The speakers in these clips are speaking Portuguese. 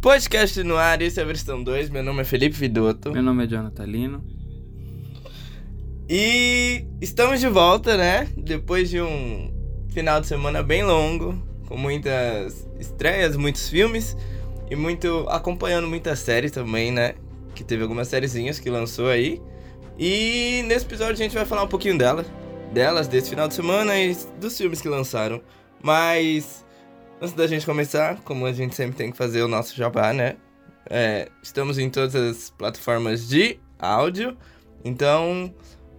Podcast no ar, esse é a versão 2. Meu nome é Felipe Vidotto. Meu nome é Jonathan Lino. E estamos de volta, né? Depois de um final de semana bem longo, com muitas estreias, muitos filmes e muito acompanhando muitas séries também, né? Que teve algumas sériezinhas que lançou aí. E nesse episódio a gente vai falar um pouquinho dela, delas desse final de semana e dos filmes que lançaram. Mas antes da gente começar, como a gente sempre tem que fazer o nosso jabá, né? É, estamos em todas as plataformas de áudio, então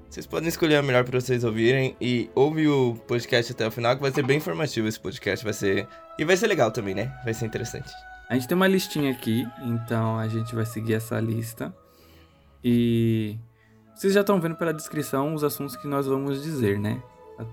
vocês podem escolher a melhor para vocês ouvirem e ouve o podcast até o final, que vai ser bem informativo esse podcast, vai ser e vai ser legal também, né? Vai ser interessante. A gente tem uma listinha aqui, então a gente vai seguir essa lista e vocês já estão vendo pela descrição os assuntos que nós vamos dizer, né?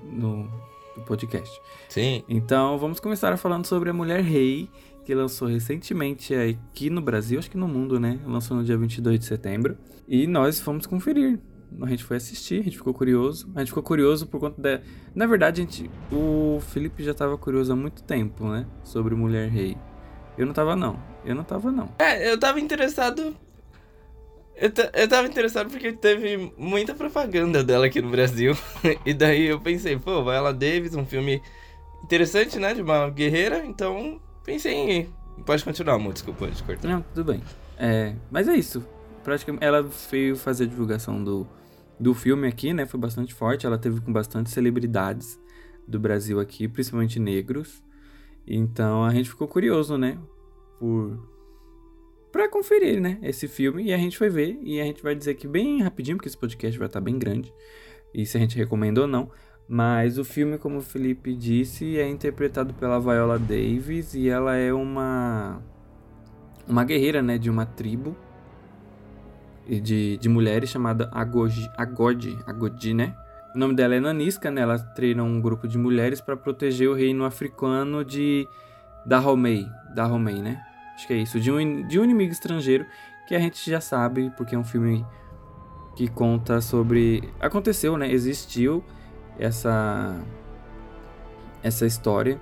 No, do podcast. Sim. Então vamos começar falando sobre a Mulher Rei, que lançou recentemente aqui no Brasil, acho que no mundo, né? Lançou no dia 22 de setembro. E nós fomos conferir. A gente foi assistir, a gente ficou curioso. A gente ficou curioso por conta da. Na verdade, a gente... o Felipe já estava curioso há muito tempo, né? Sobre Mulher Rei. Eu não tava, não. Eu não tava, não. É, eu tava interessado eu, eu tava interessado porque teve muita propaganda dela aqui no Brasil. e daí eu pensei, pô, Viola Davis, um filme interessante, né? De uma guerreira. Então pensei em. Pode continuar, amor, desculpa, pode cortar. Não, tudo bem. É, mas é isso. Praticamente, ela veio fazer a divulgação do, do filme aqui, né? Foi bastante forte. Ela teve com bastante celebridades do Brasil aqui, principalmente negros. Então a gente ficou curioso, né? Por para conferir, né, esse filme e a gente vai ver e a gente vai dizer aqui bem rapidinho porque esse podcast vai estar tá bem grande e se a gente recomenda ou não. Mas o filme, como o Felipe disse, é interpretado pela Viola Davis e ela é uma uma guerreira, né, de uma tribo de, de mulheres chamada Agodi, Agodi, Agodi, né? O nome dela é Nanisca, né? Ela treina um grupo de mulheres para proteger o reino africano de Dahomey, Dahomey, né? Acho que é isso. De um, de um inimigo estrangeiro que a gente já sabe, porque é um filme que conta sobre. Aconteceu, né? Existiu essa. Essa história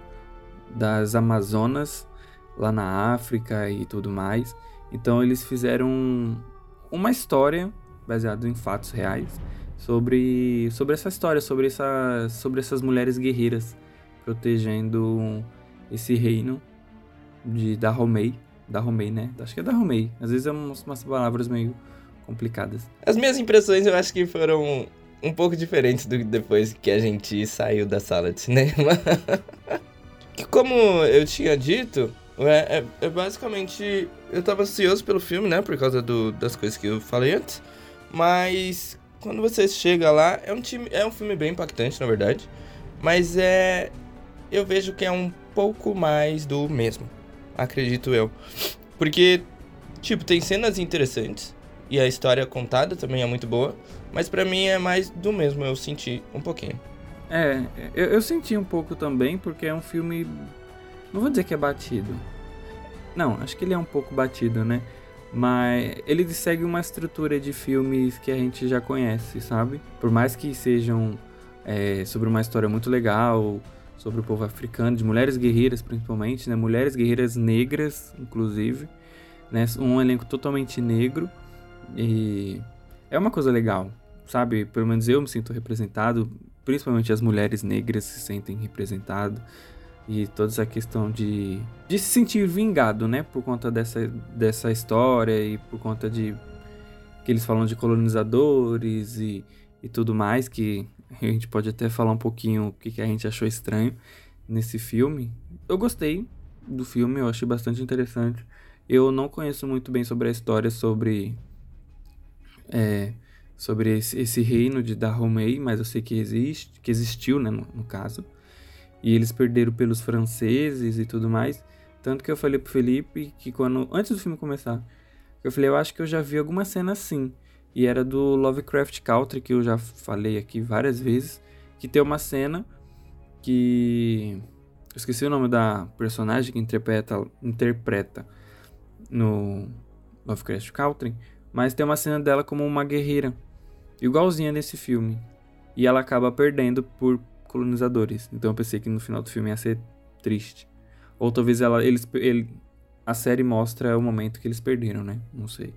das Amazonas lá na África e tudo mais. Então eles fizeram uma história baseada em fatos reais sobre, sobre essa história, sobre, essa, sobre essas mulheres guerreiras protegendo esse reino de Dahomey da Romei, né? Acho que é da Romei. Às vezes é umas, umas palavras meio complicadas. As minhas impressões eu acho que foram um pouco diferentes do que depois que a gente saiu da sala de cinema. que como eu tinha dito, é, é, é, basicamente. Eu tava ansioso pelo filme, né? Por causa do, das coisas que eu falei antes. Mas quando você chega lá, é um, time, é um filme bem impactante, na verdade. Mas é. Eu vejo que é um pouco mais do mesmo acredito eu. Porque, tipo, tem cenas interessantes e a história contada também é muito boa, mas para mim é mais do mesmo, eu senti um pouquinho. É, eu, eu, senti um pouco também, porque é um filme. Não vou dizer que é batido. Não, acho que ele é um pouco batido, né? Mas ele segue uma estrutura de filmes que a gente já conhece, sabe? Por mais que sejam é, sobre uma história muito legal, sobre o povo africano, de mulheres guerreiras principalmente, né? Mulheres guerreiras negras, inclusive, né? Um elenco totalmente negro e é uma coisa legal, sabe? Pelo menos eu me sinto representado, principalmente as mulheres negras se sentem representadas e toda essa questão de, de se sentir vingado, né? Por conta dessa, dessa história e por conta de que eles falam de colonizadores e, e tudo mais que a gente pode até falar um pouquinho o que, que a gente achou estranho nesse filme. Eu gostei do filme, eu achei bastante interessante. Eu não conheço muito bem sobre a história sobre é, sobre esse, esse, reino de Dahomey, mas eu sei que existe, que existiu, né, no, no, caso. E eles perderam pelos franceses e tudo mais. Tanto que eu falei pro Felipe que quando antes do filme começar, eu falei, eu acho que eu já vi alguma cena assim e era do Lovecraft Country, que eu já falei aqui várias vezes, que tem uma cena que eu esqueci o nome da personagem que interpreta, interpreta no Lovecraft Country, mas tem uma cena dela como uma guerreira, igualzinha nesse filme. E ela acaba perdendo por colonizadores. Então eu pensei que no final do filme ia ser triste. Ou talvez ela, eles, ele, a série mostra o momento que eles perderam, né? Não sei.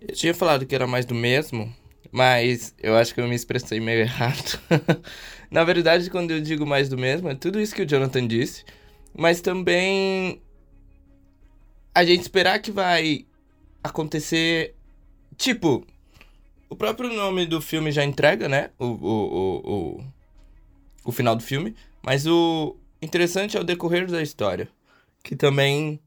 Eu tinha falado que era mais do mesmo, mas eu acho que eu me expressei meio errado. Na verdade, quando eu digo mais do mesmo, é tudo isso que o Jonathan disse, mas também a gente esperar que vai acontecer. Tipo, o próprio nome do filme já entrega, né? O, o, o, o, o final do filme. Mas o interessante é o decorrer da história. Que também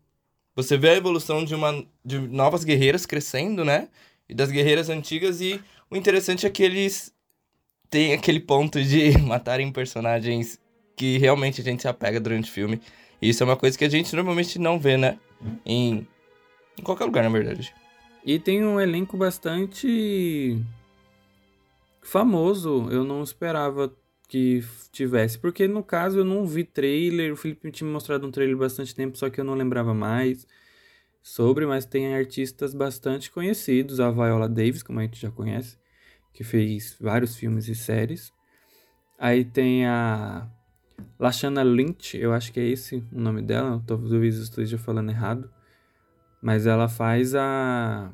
você vê a evolução de, uma, de novas guerreiras crescendo, né? E das guerreiras antigas. E o interessante é que eles têm aquele ponto de matarem personagens que realmente a gente se apega durante o filme. E isso é uma coisa que a gente normalmente não vê, né? Em, em qualquer lugar, na verdade. E tem um elenco bastante famoso. Eu não esperava que tivesse. Porque no caso eu não vi trailer. O Felipe tinha me mostrado um trailer bastante tempo, só que eu não lembrava mais sobre. Mas tem artistas bastante conhecidos. A Viola Davis, como a gente já conhece, que fez vários filmes e séries. Aí tem a Lashana Lynch, eu acho que é esse o nome dela. Talvez eu esteja falando errado. Mas ela faz a.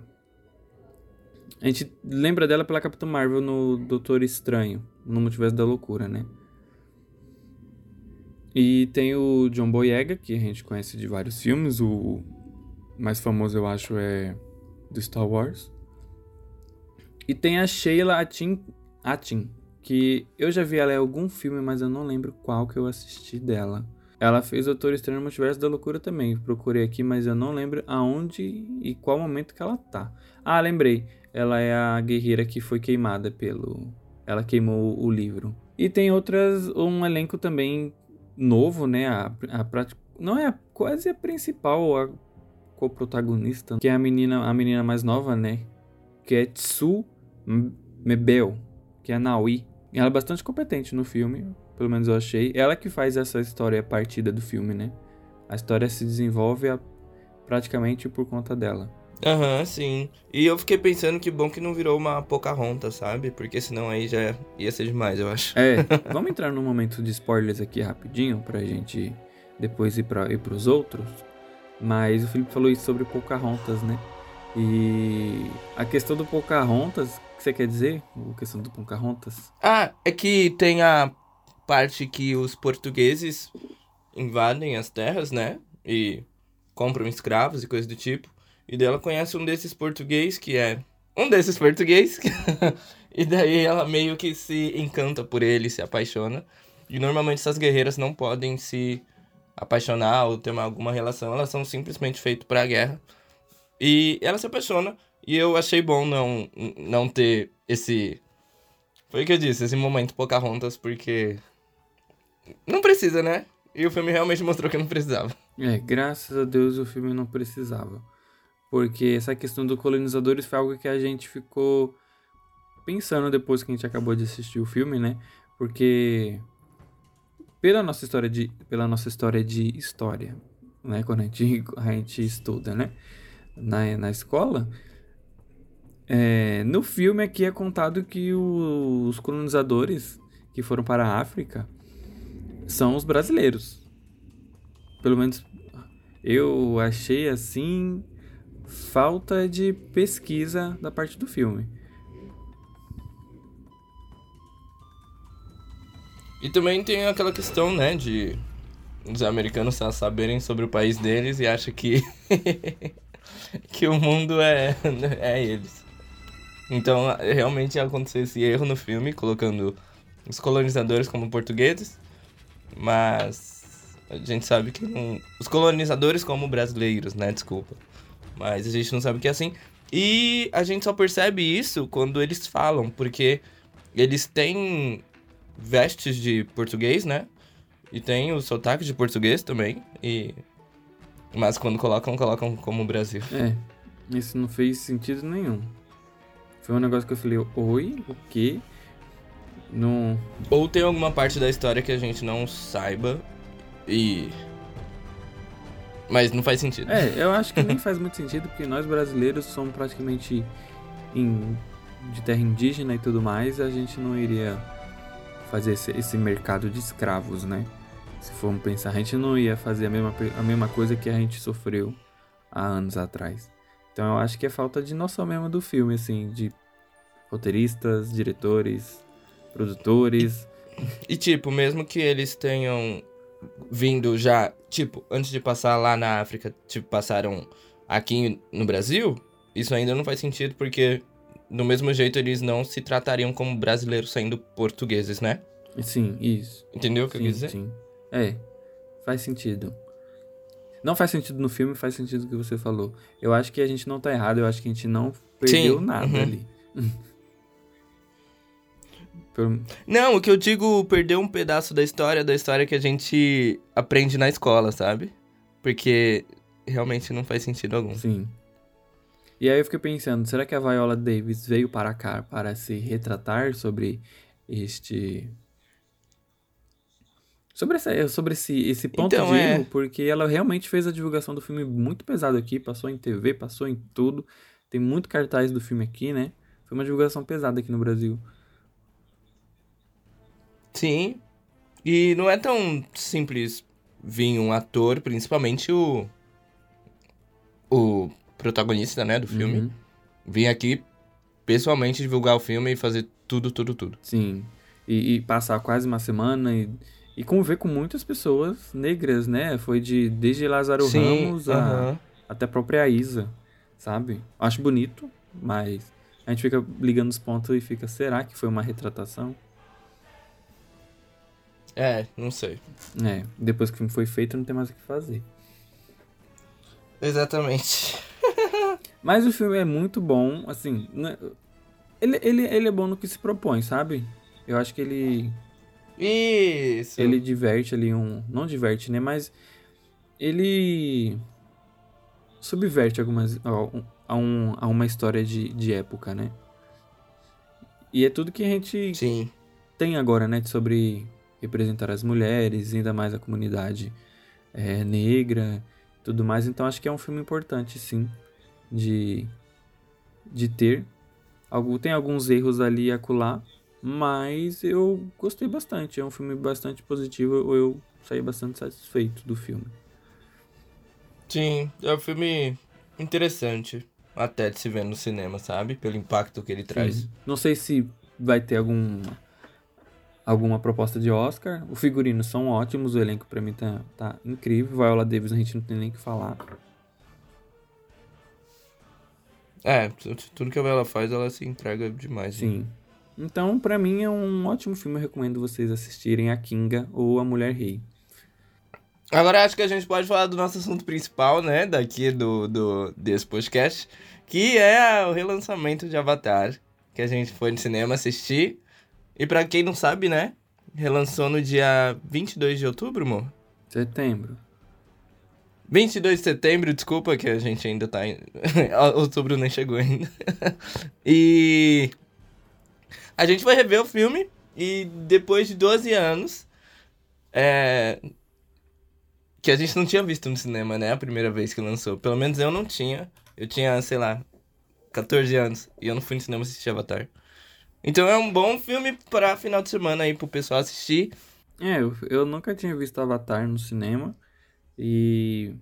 A gente lembra dela pela Capitã Marvel no Doutor Estranho no Multiverso da Loucura, né? E tem o John Boyega, que a gente conhece de vários filmes. O mais famoso, eu acho, é do Star Wars. E tem a Sheila Atin, Atin que eu já vi ela em algum filme, mas eu não lembro qual que eu assisti dela. Ela fez Doutor Estranho no Multiverso da Loucura também. Procurei aqui, mas eu não lembro aonde e qual momento que ela tá. Ah, lembrei. Ela é a guerreira que foi queimada pelo ela queimou o livro. E tem outras, um elenco também novo, né? A, a não é a, quase a principal, a co-protagonista, que é a menina, a menina mais nova, né? Que é Tsu Mebel, que é a Naui. Ela é bastante competente no filme, pelo menos eu achei. Ela que faz essa história partida do filme, né? A história se desenvolve a, praticamente por conta dela. Aham, uhum, sim. E eu fiquei pensando que bom que não virou uma Pocahontas, sabe? Porque senão aí já ia ser demais, eu acho. É, vamos entrar num momento de spoilers aqui rapidinho pra gente depois ir, pra, ir pros outros. Mas o Felipe falou isso sobre Pocahontas, né? E a questão do Pocahontas, o que você quer dizer? A questão do Pocahontas? Ah, é que tem a parte que os portugueses invadem as terras, né? E compram escravos e coisas do tipo. E daí ela conhece um desses português que é um desses português. e daí ela meio que se encanta por ele, se apaixona. E normalmente essas guerreiras não podem se apaixonar ou ter uma, alguma relação, elas são simplesmente feitas para a guerra. E ela se apaixona e eu achei bom não não ter esse foi o que eu disse, esse momento Pocahontas porque não precisa, né? E o filme realmente mostrou que não precisava. É, graças a Deus o filme não precisava. Porque essa questão dos colonizadores foi algo que a gente ficou pensando depois que a gente acabou de assistir o filme, né? Porque pela nossa história de pela nossa história de história, né, quando a gente, a gente estuda, né, na, na escola, é, no filme aqui é contado que o, os colonizadores que foram para a África são os brasileiros. Pelo menos eu achei assim falta de pesquisa da parte do filme. E também tem aquela questão, né, de os americanos saberem sobre o país deles e acham que que o mundo é é eles. Então, realmente aconteceu esse erro no filme, colocando os colonizadores como portugueses, mas a gente sabe que não... os colonizadores como brasileiros, né, desculpa. Mas a gente não sabe o que é assim. E a gente só percebe isso quando eles falam, porque eles têm vestes de português, né? E tem o sotaque de português também. E... Mas quando colocam, colocam como Brasil. É, isso não fez sentido nenhum. Foi um negócio que eu falei, oi, o quê? Não... Ou tem alguma parte da história que a gente não saiba e mas não faz sentido. É, eu acho que nem faz muito sentido, porque nós brasileiros somos praticamente em, de terra indígena e tudo mais, a gente não iria fazer esse, esse mercado de escravos, né? Se formos pensar, a gente não ia fazer a mesma, a mesma coisa que a gente sofreu há anos atrás. Então eu acho que é falta de noção mesmo do filme, assim, de roteiristas, diretores, produtores. E, e tipo, mesmo que eles tenham vindo já, tipo, antes de passar lá na África, tipo, passaram aqui no Brasil, isso ainda não faz sentido porque do mesmo jeito eles não se tratariam como brasileiros sendo portugueses, né? Sim, isso. Entendeu o que sim, eu quis dizer? Sim. É, faz sentido. Não faz sentido no filme, faz sentido o que você falou. Eu acho que a gente não tá errado, eu acho que a gente não perdeu Sim, nada uhum. ali. Não, o que eu digo, perder um pedaço da história, da história que a gente aprende na escola, sabe? Porque realmente não faz sentido algum. Sim. E aí eu fiquei pensando, será que a Viola Davis veio para cá para se retratar sobre este. Sobre, essa, sobre esse, esse ponto Então, de é. erro, porque ela realmente fez a divulgação do filme muito pesado aqui, passou em TV, passou em tudo. Tem muito cartaz do filme aqui, né? Foi uma divulgação pesada aqui no Brasil. Sim. E não é tão simples vir um ator, principalmente o. O protagonista, né, do filme, Uhum. vir aqui pessoalmente divulgar o filme e fazer tudo, tudo, tudo. Sim. E, e passar quase uma semana e, e conviver com muitas pessoas negras, né? Foi de desde Lázaro Ramos a, até a própria Isa, sabe? Acho bonito, mas a gente fica ligando os pontos e fica, será que foi uma retratação? É, não sei. É, depois que o filme foi feito, não tem mais o que fazer. Exatamente. Mas o filme é muito bom, assim, né? ele, ele, ele é bom no que se propõe, sabe? Eu acho que ele Isso. ele diverte ali um. Não diverte, né? Mas ele subverte algumas. a, um- a, um, a uma história de, de época, né? E é tudo que a gente Sim. tem agora, né? Sobre representar as mulheres, ainda mais a comunidade é, negra tudo mais. Então acho que é um filme importante, sim, de, de ter. Algo, tem alguns erros ali e acolá, mas eu gostei bastante. É um filme bastante positivo. Eu, eu saí bastante satisfeito do filme. Sim, é um filme interessante. Até de se ver no cinema, sabe? Pelo impacto que ele traz. Sim. Não sei se vai ter algum, alguma proposta de Oscar. Os figurinos são ótimos, o elenco pra mim tá, tá incrível. Viola Davis a gente não tem nem o que falar. É, tu- tudo que ela faz, ela se entrega demais. né? Sim. Então, pra mim é um ótimo filme. Eu recomendo vocês assistirem A Kinga ou A Mulher Rei. Agora acho que a gente pode falar do nosso assunto principal, né? Daqui do, do desse podcast. Que é o relançamento de Avatar. Que a gente foi no cinema assistir. E pra quem não sabe, né? Relançou no dia 22 de outubro, amor? Setembro. 22 de setembro, desculpa que a gente ainda tá em... Outubro nem chegou ainda. e... A gente foi rever o filme e depois de 12 anos... É... Que a gente não tinha visto no cinema, né? A primeira vez que lançou. Pelo menos eu não tinha. Eu tinha, sei lá, 14 anos. E eu não fui no cinema assistir Avatar. Então é um bom filme pra final de semana aí pro pessoal assistir. É, eu, eu nunca tinha visto Avatar no cinema. E.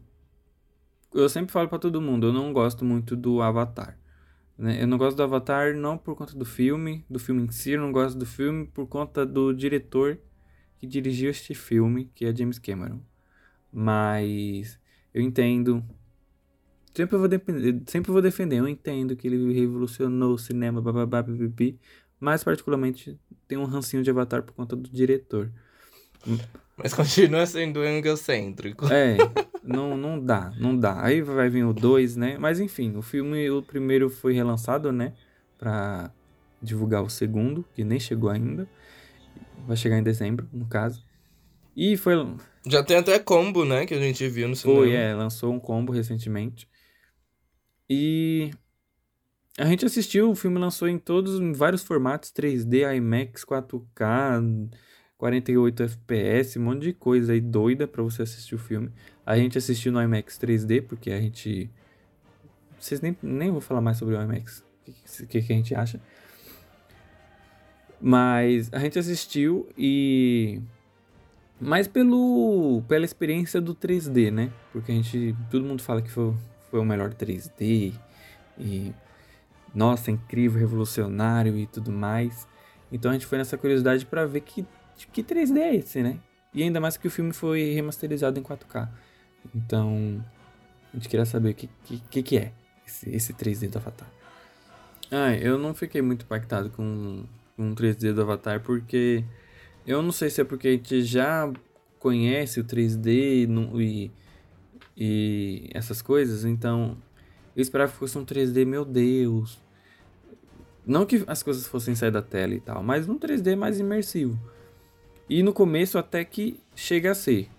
Eu sempre falo pra todo mundo, eu não gosto muito do Avatar. né? Eu não gosto do Avatar não por conta do filme, do filme em si, eu não gosto do filme por conta do diretor que dirigiu este filme, que é James Cameron. Mas eu entendo. Sempre vou, sempre vou defender, eu entendo que ele revolucionou o cinema, bababá, pipipi, mas particularmente tem um rancinho de Avatar por conta do diretor. Mas continua sendo egocêntrico. É, não, não dá, não dá. Aí vai vir o 2, né? Mas enfim, o filme, o primeiro foi relançado, né? Pra divulgar o segundo, que nem chegou ainda. Vai chegar em dezembro, no caso. E foi, Já tem até combo, né? Que a gente viu no cinema. foi, é, lançou um combo recentemente. E a gente assistiu, o filme lançou em todos, em vários formatos, 3D, IMAX, 4K, 48 FPS, um monte de coisa aí doida pra você assistir o filme. A gente assistiu no IMAX 3D, porque a gente... Vocês nem, nem vou falar mais sobre o IMAX, o que, que, que a gente acha. Mas a gente assistiu e... Mais pelo, pela experiência do 3D, né? Porque a gente... Todo mundo fala que foi, foi o melhor 3D e nossa, incrível, revolucionário e tudo mais. Então a gente foi nessa curiosidade para ver que que 3D é esse, né? E ainda mais que o filme foi remasterizado em 4K. Então, a gente queria saber o que, que, que é esse, esse 3D do Avatar. Ah, eu não fiquei muito impactado com, com o 3D do Avatar porque eu não sei se é porque a gente já conhece o 3D e, e essas coisas, então eu esperava que fosse um 3D, meu Deus. Não que as coisas fossem sair da tela e tal, mas um 3D mais imersivo. E no começo até que chega a ser.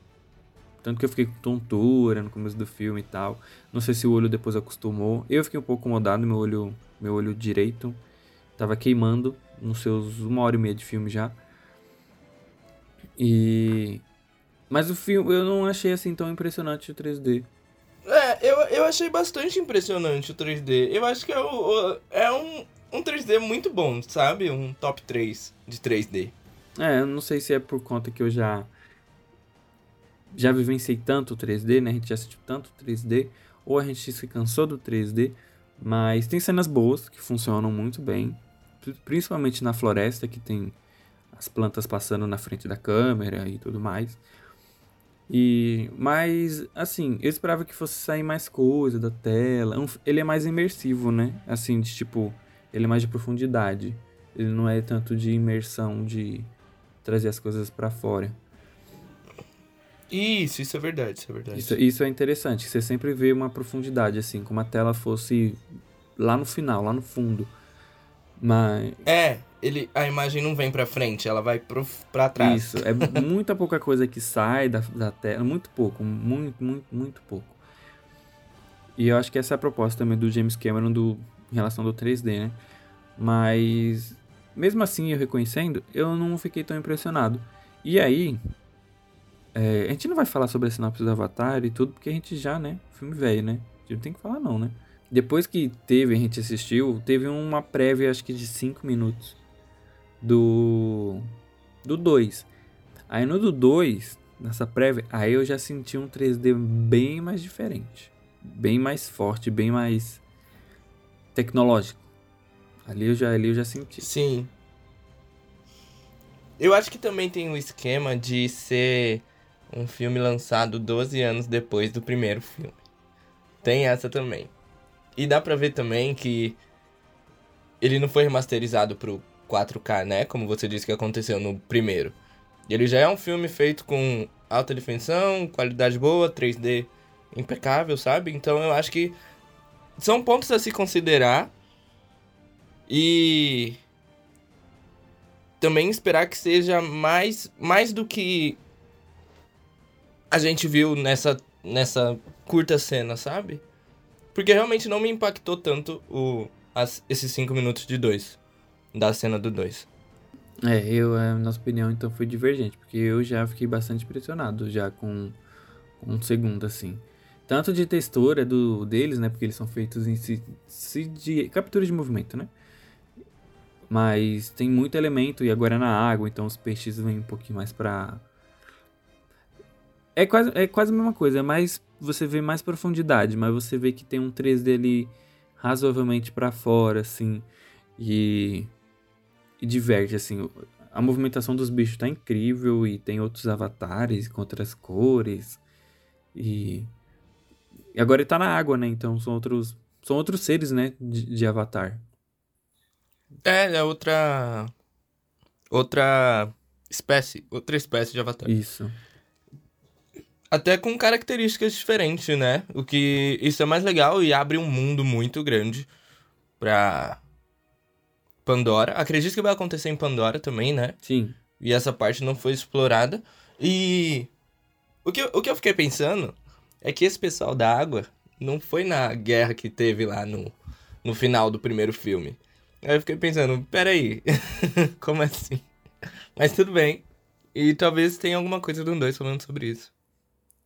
Tanto que eu fiquei com tontura no começo do filme e tal. Não sei se o olho depois acostumou. Eu fiquei um pouco incomodado, meu olho, meu olho direito tava queimando nos seus uma hora e meia de filme já. E mas o filme eu não achei assim tão impressionante o 3D. É, eu, eu achei bastante impressionante o 3D. Eu acho que é, o, é um, um 3D muito bom, sabe? Um top 3 de 3D. É, eu não sei se é por conta que eu já já vivenciei tanto 3D, né? A gente já assistiu tanto 3D, ou a gente se cansou do 3D, mas tem cenas boas que funcionam muito bem, principalmente na floresta que tem as plantas passando na frente da câmera e tudo mais. E mas assim, eu esperava que fosse sair mais coisa da tela. Ele é mais imersivo, né? Assim, de tipo, ele é mais de profundidade. Ele não é tanto de imersão de trazer as coisas para fora. Isso, isso é verdade, isso é verdade. Isso, isso é interessante, você sempre vê uma profundidade, assim, como a tela fosse lá no final, lá no fundo. Mas. É, ele, a imagem não vem pra frente, ela vai pro, pra trás. Isso, é muita pouca coisa que sai da, da tela, muito pouco, muito, muito, muito pouco. E eu acho que essa é a proposta também do James Cameron do, em relação do 3D, né? Mas mesmo assim, eu reconhecendo, eu não fiquei tão impressionado. E aí, é, a gente não vai falar sobre a sinopse do Avatar e tudo, porque a gente já, né? Filme velho, né? A gente não tem que falar, não, né? Depois que teve, a gente assistiu, teve uma prévia, acho que de 5 minutos do. do 2. Aí no do 2, nessa prévia, aí eu já senti um 3D bem mais diferente. Bem mais forte, bem mais tecnológico. Ali eu já, ali eu já senti. Sim. Eu acho que também tem o esquema de ser um filme lançado 12 anos depois do primeiro filme. Tem essa também. E dá pra ver também que ele não foi remasterizado pro 4K, né? Como você disse que aconteceu no primeiro. Ele já é um filme feito com alta definição, qualidade boa, 3D impecável, sabe? Então eu acho que são pontos a se considerar e também esperar que seja mais, mais do que a gente viu nessa, nessa curta cena, sabe? Porque realmente não me impactou tanto o, as, esses cinco minutos de dois. Da cena do dois. É, eu, a nossa opinião então foi divergente, porque eu já fiquei bastante impressionado já com, com um segundo, assim. Tanto de textura do, deles, né? Porque eles são feitos em si, si de captura de movimento, né? Mas tem muito elemento e agora é na água, então os peixes vêm um pouquinho mais pra. É quase, é quase a mesma coisa, é mais. Você vê mais profundidade, mas você vê que tem um 3D ali razoavelmente para fora, assim. E. E diverte, assim. A movimentação dos bichos tá incrível e tem outros avatares com outras cores. E. E agora ele tá na água, né? Então são outros. São outros seres, né? De, de avatar. É, é outra. Outra espécie. Outra espécie de avatar. Isso. Até com características diferentes, né? O que. Isso é mais legal e abre um mundo muito grande pra. Pandora. Acredito que vai acontecer em Pandora também, né? Sim. E essa parte não foi explorada. E. O que, o que eu fiquei pensando é que esse pessoal da água não foi na guerra que teve lá no, no final do primeiro filme. Aí eu fiquei pensando, peraí, como assim? Mas tudo bem. E talvez tenha alguma coisa do 2 falando sobre isso.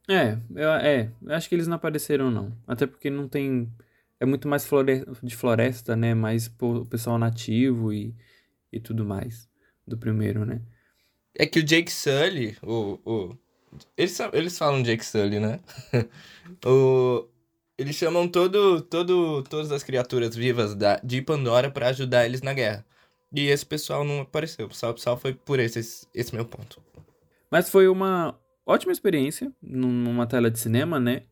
É, eu, é, eu acho que eles não apareceram não. Até porque não tem. É muito mais flore, de floresta, né? Mais o pessoal nativo e, e tudo mais. Do primeiro, né? É que o Jake Sully, o. o eles, eles falam Jake Sully, né? o, Eles chamam todo, todo, todas as criaturas vivas da, de Pandora pra ajudar eles na guerra. E esse pessoal não apareceu. Só, só foi por esse, esse, meu ponto. Mas foi uma ótima experiência numa tela de cinema, né?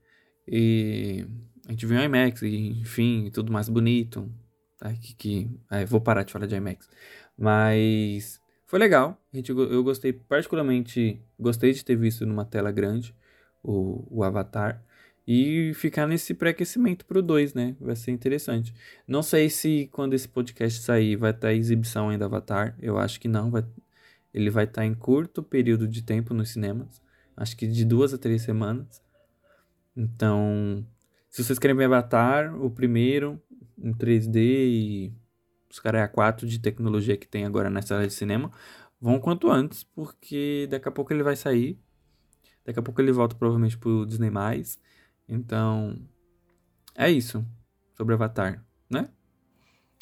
E a gente viu IMAX, e, enfim, tudo mais bonito. Ai, que, que... Ai, vou parar de falar de IMAX. Mas foi legal. A gente, eu gostei particularmente, gostei de ter visto numa tela grande o, o Avatar. E ficar nesse pré-aquecimento pro 2, né? Vai ser interessante. Não sei se quando esse podcast sair vai estar tá exibição ainda Avatar. Eu acho que não. Vai, ele vai estar tá em curto período de tempo nos cinemas. Acho que de duas a três semanas. Então, se vocês querem ver Avatar, o primeiro, em 3D e os caras é a 4 de tecnologia que tem agora na sala de cinema, vão quanto antes, porque daqui a pouco ele vai sair. Daqui a pouco ele volta provavelmente pro Disney+. Então, é isso sobre Avatar, né?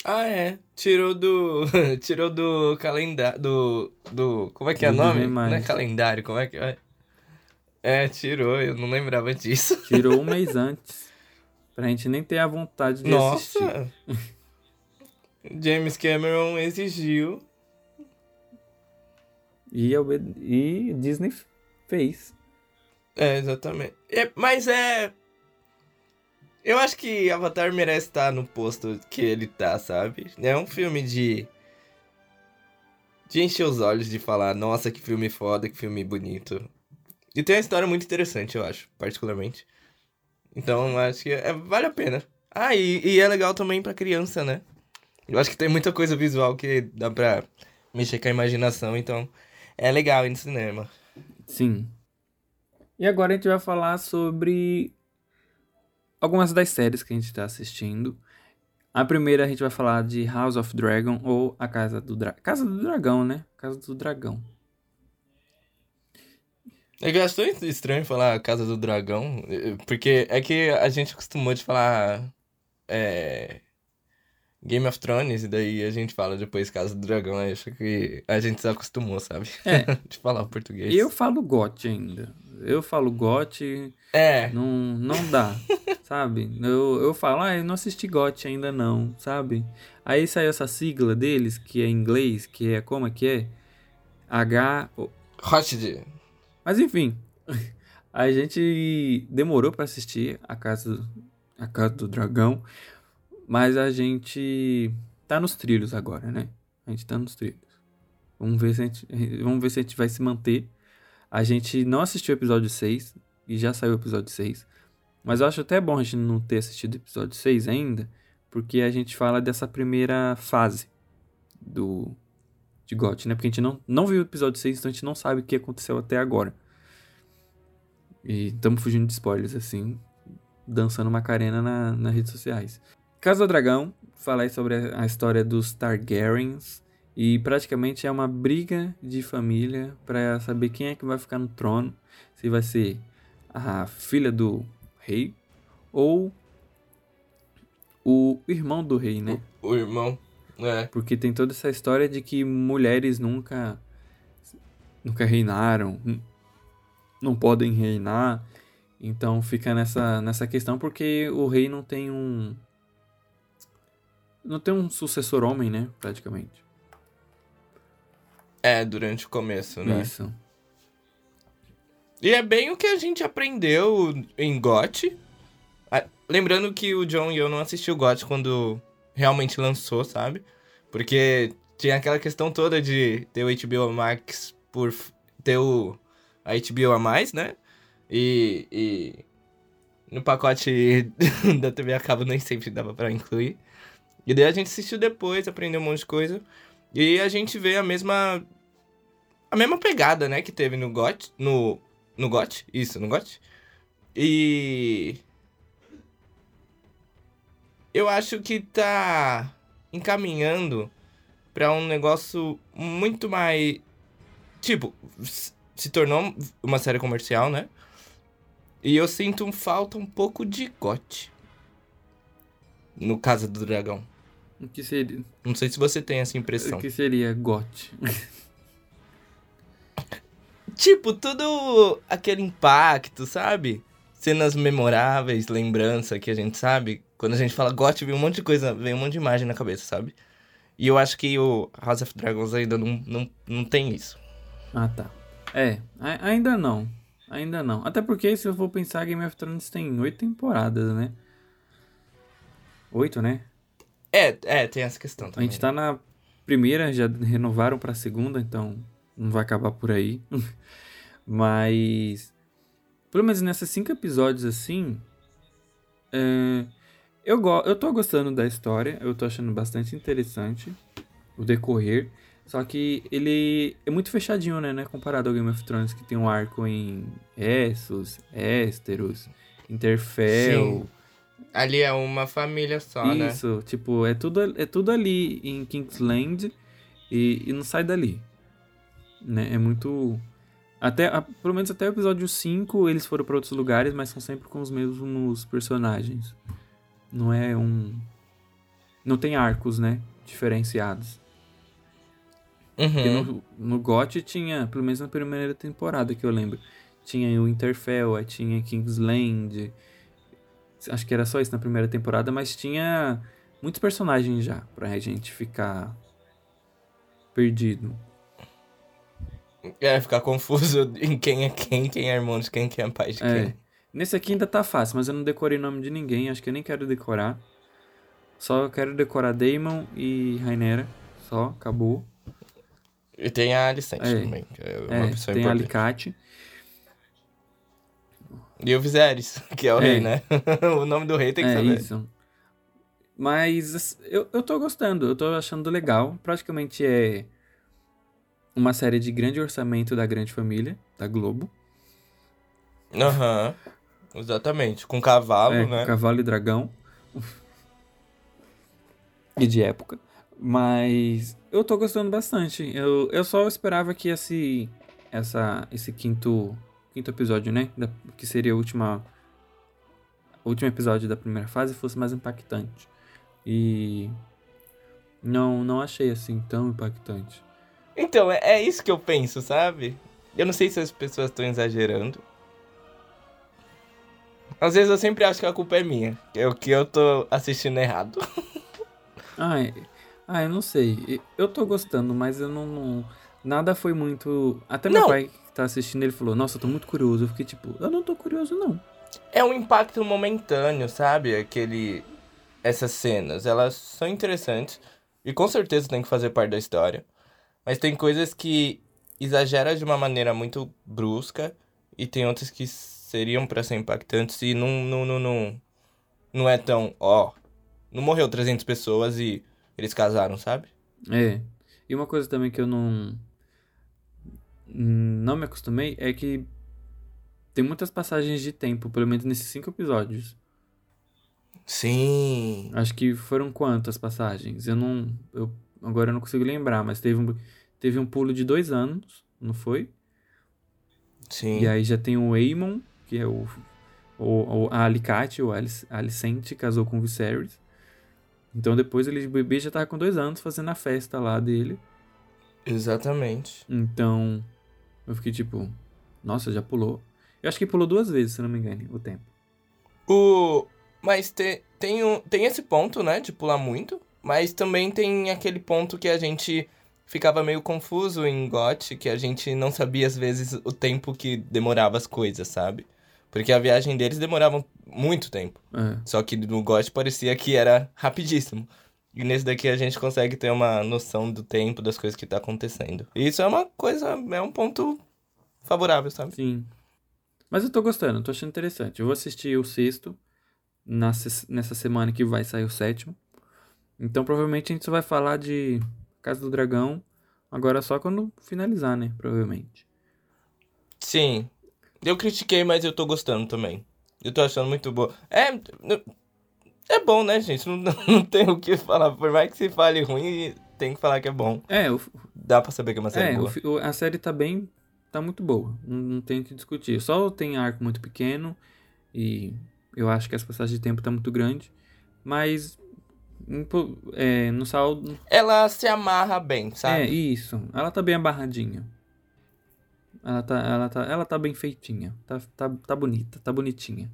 Ah, é. Tirou do. Tirou do calendário. Do. do. Como é que é o nome? Não é calendário, como é que é? É, tirou, eu não lembrava disso. Tirou um mês antes. Pra gente nem ter a vontade de Nossa. assistir. James Cameron exigiu. E, e Disney fez. É, exatamente. É, mas é. Eu acho que Avatar merece estar no posto que ele tá, sabe? É um filme de. De encher os olhos, de falar, nossa, que filme foda, que filme bonito. E tem uma história muito interessante, eu acho, particularmente. Então, acho que é, vale a pena. Ah, e, e é legal também pra criança, né? Eu acho que tem muita coisa visual que dá pra mexer com a imaginação, então é legal ir no cinema. Sim. E agora a gente vai falar sobre algumas das séries que a gente está assistindo. A primeira a gente vai falar de House of Dragon ou A Casa do Dragão. Casa do Dragão, né? Casa do Dragão. É eu acho tão estranho falar Casa do Dragão, porque é que a gente acostumou de falar é, Game of Thrones, e daí a gente fala depois Casa do Dragão, acho que a gente se acostumou, sabe? É. de falar o português. Eu falo GOT ainda. Eu falo GOT. É. Não, não dá, sabe? Eu, eu falo, ah, eu não assisti GOT ainda não, sabe? Aí saiu essa sigla deles, que é em inglês, que é, como é que é? H... Hot Mas enfim, a gente demorou para assistir a Casa, a Casa do Dragão. Mas a gente tá nos trilhos agora, né? A gente tá nos trilhos. Vamos ver se a gente, vamos ver se a gente vai se manter. A gente não assistiu o episódio 6 e já saiu o episódio 6. Mas eu acho até bom a gente não ter assistido o episódio 6 ainda, porque a gente fala dessa primeira fase do de GOT, né? Porque a gente não, não viu o episódio 6, então a gente não sabe o que aconteceu até agora. E estamos fugindo de spoilers, assim, dançando Macarena na, nas redes sociais. Casa do Dragão, falei sobre a história dos Targaryens e praticamente é uma briga de família para saber quem é que vai ficar no trono, se vai ser a filha do rei ou o irmão do rei, né? O, o irmão, é. Porque tem toda essa história de que mulheres nunca nunca reinaram, não podem reinar. Então fica nessa, nessa questão porque o rei não tem um não tem um sucessor homem, né? Praticamente. É, durante o começo, né? Isso. E é bem o que a gente aprendeu em GOT. Lembrando que o John e eu não assistiu GOT quando realmente lançou, sabe? Porque tinha aquela questão toda de ter o HBO Max por ter o, a HBO a mais, né? E, e no pacote da TV a cabo nem sempre dava para incluir. E daí a gente assistiu depois, aprendeu um monte de coisa. E a gente vê a mesma. A mesma pegada, né, que teve no GOT. No. No GOT? Isso, no GOT. E. Eu acho que tá encaminhando para um negócio muito mais. Tipo, se tornou uma série comercial, né? E eu sinto falta um pouco de GOT. No Casa do Dragão. O que seria? Não sei se você tem essa impressão. O que seria GOT? tipo, todo aquele impacto, sabe? cenas memoráveis, lembrança que a gente sabe. Quando a gente fala GOT, vem um monte de coisa, vem um monte de imagem na cabeça, sabe? E eu acho que o House of Dragons ainda não, não, não tem isso. Ah, tá. É, a- ainda não. Ainda não. Até porque, se eu for pensar, Game of Thrones tem oito temporadas, né? Oito, né? É, é, tem essa questão A também. gente tá na primeira, já renovaram pra segunda, então não vai acabar por aí. Mas, pelo menos nesses cinco episódios assim, é, eu, go eu tô gostando da história, eu tô achando bastante interessante o decorrer. Só que ele é muito fechadinho, né, né? Comparado ao Game of Thrones, que tem um arco em Essos, Ésteros, Interfell. Ali é uma família só, né? Isso, tipo, é tudo, é tudo ali em Kingsland e, e não sai dali. Né? É muito. Até, a- pelo menos até o episódio 5 eles foram pra outros lugares, mas são sempre com os mesmos personagens. Não é um. Não tem arcos, né? Diferenciados. Uhum. no, no GOT tinha, pelo menos na primeira temporada que eu lembro, tinha o Interfell, tinha Kingsland. Acho que era só isso na primeira temporada, mas tinha muitos personagens já pra gente ficar perdido. É, ficar confuso em quem é quem, quem é irmão de quem, quem é pai de É. quem. Nesse aqui ainda tá fácil, mas eu não decorei o nome de ninguém, acho que eu nem quero decorar. Só quero decorar Daemon e Rainera. Só, acabou. E tem a Alicente É. também, que é uma É, pessoa tem importante. Alicate. E o Viserys, que é o É. rei, né? o nome do rei tem que é saber. isso. Mas eu, eu tô gostando, eu tô achando legal. Praticamente é uma série de grande orçamento da grande família, da Globo. Aham. Exatamente. Com cavalo, é, né? Cavalo e Dragão. e de época. Mas eu tô gostando bastante. Eu, eu só esperava que esse, essa, esse quinto, quinto episódio, né? da- que seria a última, o último episódio da primeira fase, fosse mais impactante. E não, não achei assim tão impactante. Então, é, é isso que eu penso, sabe? Eu não sei se as pessoas estão exagerando. Às vezes eu sempre acho que a culpa é minha. É o que eu tô assistindo errado. Ai, ah, eu não sei. Eu tô gostando, mas eu não. não- nada foi muito. Até meu Não. pai tá assistindo, ele falou: Nossa, eu tô muito curioso. Eu fiquei tipo: Eu não tô curioso, não. É um impacto momentâneo, sabe? Aquele. Essas cenas, elas são interessantes. E com certeza tem que fazer parte da história. Mas tem coisas que exagera de uma maneira muito brusca. E tem outras que seriam pra ser impactantes e não, não, não, não, não é tão. Ó. não morreu 300 pessoas e eles casaram, sabe? É. E uma coisa também que eu não. Não me acostumei é que tem muitas passagens de tempo, pelo menos nesses cinco episódios. Sim. Acho que foram quantas passagens? Eu não. Eu, agora eu não consigo lembrar, mas teve um, teve um pulo de dois anos, não foi? Sim. E aí já tem o Aemon, que é o, o, o a Alicate, o Alic- Alicente, casou com o Viserys. Então depois ele, o bebê já tava com dois anos fazendo a festa lá dele. Exatamente. Então eu fiquei tipo, nossa, já pulou. Eu acho que pulou duas vezes, se não me engano, o tempo. O. Mas te, tem, um, tem esse ponto, né? De pular muito. Mas também tem aquele ponto que a gente ficava meio confuso em GOT, que a gente não sabia às vezes o tempo que demorava as coisas, sabe? Porque a viagem deles demorava muito tempo. É. Só que no GOT parecia que era rapidíssimo. E nesse daqui a gente consegue ter uma noção do tempo, das coisas que tá acontecendo. E isso é uma coisa, é um ponto favorável, sabe? Sim. Mas eu tô gostando, tô achando interessante. Eu vou assistir o sexto nessa semana que vai sair o sétimo. Então provavelmente a gente só vai falar de Casa do Dragão agora só quando finalizar, né? Provavelmente. Sim. Eu critiquei, mas eu tô gostando também. Eu tô achando muito boa. É. É bom, né, gente? Não, não tem o que falar. Por mais que se fale ruim, tem que falar que é bom. É, o, Dá pra saber que é uma série é boa. o- a série tá bem. tá muito boa. Não, não tem o que discutir. Só tem arco muito pequeno e eu acho que as passagens de tempo tá muito grande. Mas. É, no saldo. Ela se amarra bem, É, sabe? isso. Ela tá bem abarradinha. Ela tá, ela tá, ela tá bem feitinha. Tá, tá, tá bonita, tá bonitinha.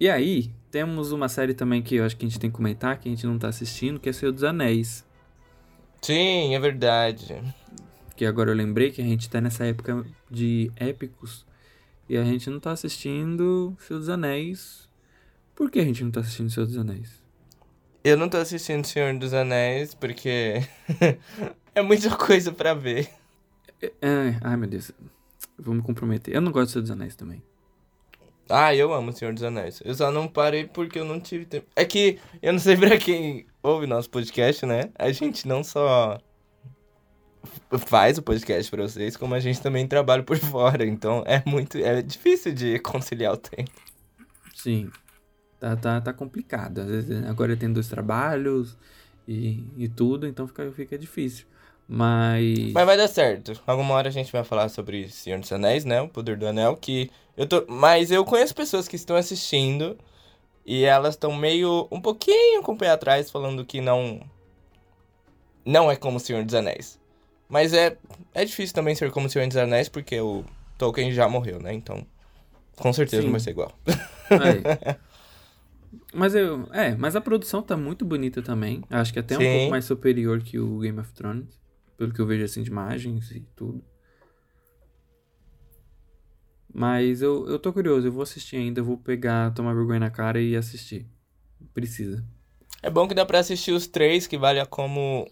E aí, temos uma série também que eu acho que a gente tem que comentar, que a gente não tá assistindo, que é Senhor dos Anéis. Sim, é verdade. Que agora eu lembrei que a gente tá nessa época de épicos. E a gente não tá assistindo Senhor dos Anéis. Por que a gente não tá assistindo Senhor dos Anéis? Eu não tô assistindo Senhor dos Anéis porque é muita coisa para ver. É, é, ai meu Deus. Vou me comprometer. Eu não gosto de Senhor dos Anéis também. Ah, eu amo Senhor dos Anéis. Eu só não parei porque eu não tive tempo. É que eu não sei pra quem ouve nosso podcast, né? A gente não só faz o podcast pra vocês, como a gente também trabalha por fora. Então é muito. É difícil de conciliar o tempo. Sim. Tá, tá, tá complicado. Às vezes, agora eu tenho dois trabalhos e, e tudo, então fica, fica difícil. Mas. Mas vai dar certo. Alguma hora a gente vai falar sobre Senhor dos Anéis, né? O Poder do Anel, que eu tô. Mas eu conheço pessoas que estão assistindo e elas estão meio. um pouquinho com o pé atrás, falando que não. Não é como o Senhor dos Anéis. Mas é. É difícil também ser como o Senhor dos Anéis, porque o Tolkien já morreu, né? Então. Com certeza Sim. não vai ser igual. É. Mas eu. É, mas a produção tá muito bonita também. Acho que até um Sim. pouco mais superior que o Game of Thrones. Pelo que eu vejo assim de imagens e tudo. Mas eu, eu tô curioso, eu vou assistir ainda, eu vou pegar, tomar vergonha na cara e assistir. Precisa. É bom que dá pra assistir os três, que vale como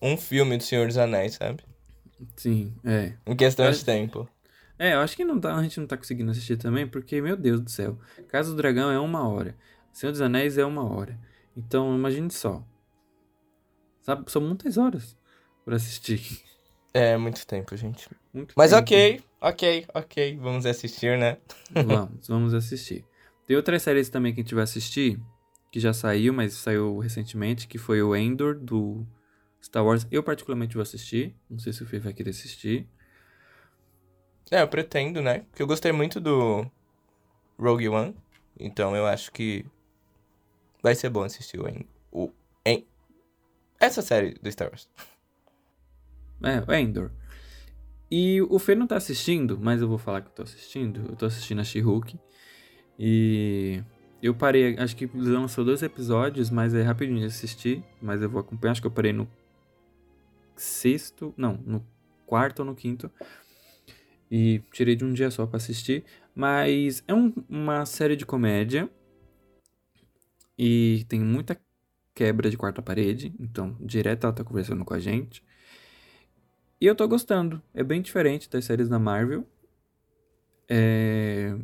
um filme do Senhor dos Anéis, sabe? Sim, é. Em questão Mas- de tempo. É, eu acho que não tá, a gente não tá conseguindo assistir também, porque, meu Deus do céu. Casa do Dragão é uma hora. Senhor dos Anéis é uma hora. Então, imagine só. Sabe, são muitas horas pra assistir. É muito tempo, gente. Muito Mas tempo. ok, ok, ok. Vamos assistir, né? Vamos, vamos assistir. Tem outras séries também que a gente vai assistir, que já saiu, mas saiu recentemente, que foi o Endor, do Star Wars. Eu particularmente vou assistir. Não sei se o Fê vai querer assistir. É, eu pretendo, né? Porque eu gostei muito do Rogue One. Então eu acho que vai ser bom assistir o, En- o essa série do Star Wars. É, o Endor. E o Fê não tá assistindo, mas eu vou falar que eu tô assistindo. Eu tô assistindo a She-Hulk. E eu parei, acho que lançou dois episódios, mas é rapidinho de assistir. Mas eu vou acompanhar, acho que eu parei no sexto, não, no quarto ou no quinto. E tirei de um dia só pra assistir. Mas é um- uma série de comédia. E tem muita quebra de quarta parede. Então, direto ela tá conversando com a gente. E eu tô gostando. É bem diferente das séries da Marvel. É...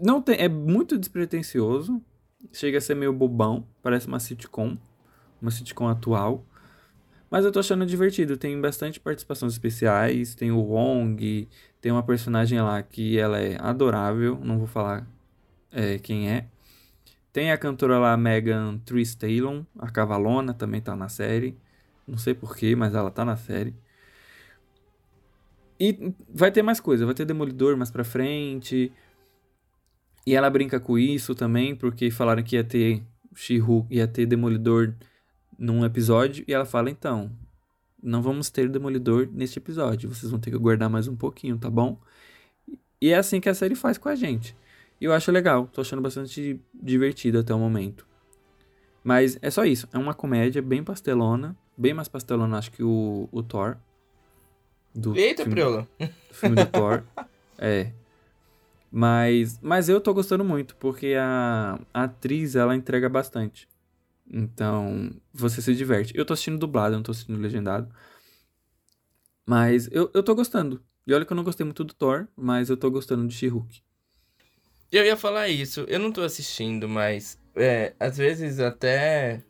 Não tem... É muito despretensioso. Chega a ser meio bobão. Parece uma sitcom. Uma sitcom atual. Mas eu tô achando divertido. Tem bastante participações especiais. Tem o Wong. Tem uma personagem lá que ela é adorável. Não vou falar é, quem é. Tem a cantora lá, Megan Thee Stallion. A Cavalona também tá na série. Não sei porquê, mas ela tá na série. E vai ter mais coisa. Vai ter Demolidor mais pra frente. E ela brinca com isso também, porque falaram que ia ter She-Hulk, ia ter Demolidor num episódio. E ela fala, então, não vamos ter Demolidor neste episódio. Vocês vão ter que aguardar mais um pouquinho, tá bom? E é assim que a série faz com a gente. E eu acho legal. Tô achando bastante divertido até o momento. Mas é só isso. É uma comédia bem pastelona. Bem mais pastelona, acho que o, o Thor. Do Eita, filme, Priola. do filme do Thor. É. Mas, mas eu tô gostando muito, porque a, a atriz, ela entrega bastante. Então, você se diverte. Eu tô assistindo dublado, eu não tô assistindo legendado. Mas eu, eu tô gostando. E olha que eu não gostei muito do Thor, mas eu tô gostando de She-Hulk. Eu ia falar isso. Eu não tô assistindo, mas é, às vezes até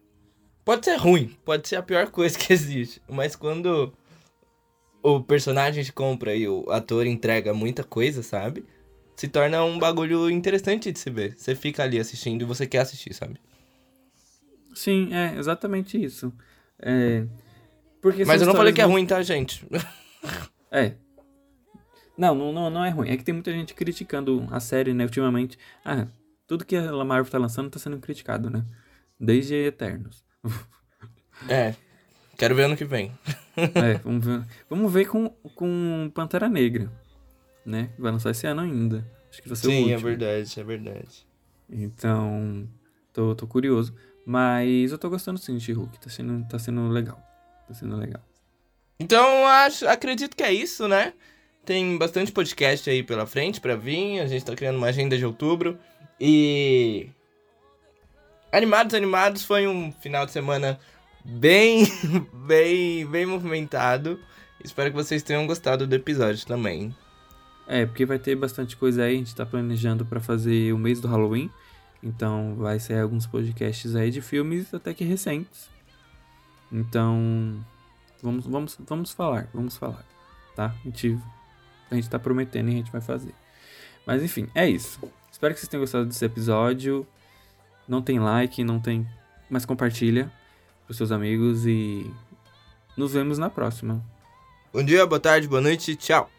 pode ser ruim, pode ser a pior coisa que existe, mas quando o personagem compra e o ator entrega muita coisa, sabe? Se torna um bagulho interessante de se ver. Você fica ali assistindo e você quer assistir, sabe? Sim, é exatamente isso. É, porque Mas eu não falei que é ruim, tá, gente? É. Não, não, não, não é ruim. É que tem muita gente criticando a série, né, ultimamente. Ah, tudo que a Marvel tá lançando tá sendo criticado, né? Desde Eternos. É. Quero ver ano que vem. é, vamos ver, vamos ver com, com Pantera Negra, né? Vai lançar esse ano ainda. Acho que vai ser Sim, o último. é verdade, é verdade. Então, tô, tô curioso. Mas eu tô gostando sim de Hulk. Tá sendo, tá sendo legal. Tá sendo legal. Então, acho, acredito que é isso, né? Tem bastante podcast aí pela frente pra vir. A gente tá criando uma agenda de outubro. E. Animados, animados. Foi um final de semana bem, bem, bem movimentado. Espero que vocês tenham gostado do episódio também. É, porque vai ter bastante coisa aí. A gente tá planejando pra fazer o mês do Halloween. Então, vai ser alguns podcasts aí de filmes até que recentes. Então, vamos, vamos, vamos falar, vamos falar, tá? A gente, a gente tá prometendo e a gente vai fazer. Mas enfim, é isso. Espero que vocês tenham gostado desse episódio. Não tem like, não tem. Mas compartilha pros seus amigos e nos vemos na próxima. Bom dia, boa tarde, boa noite, tchau.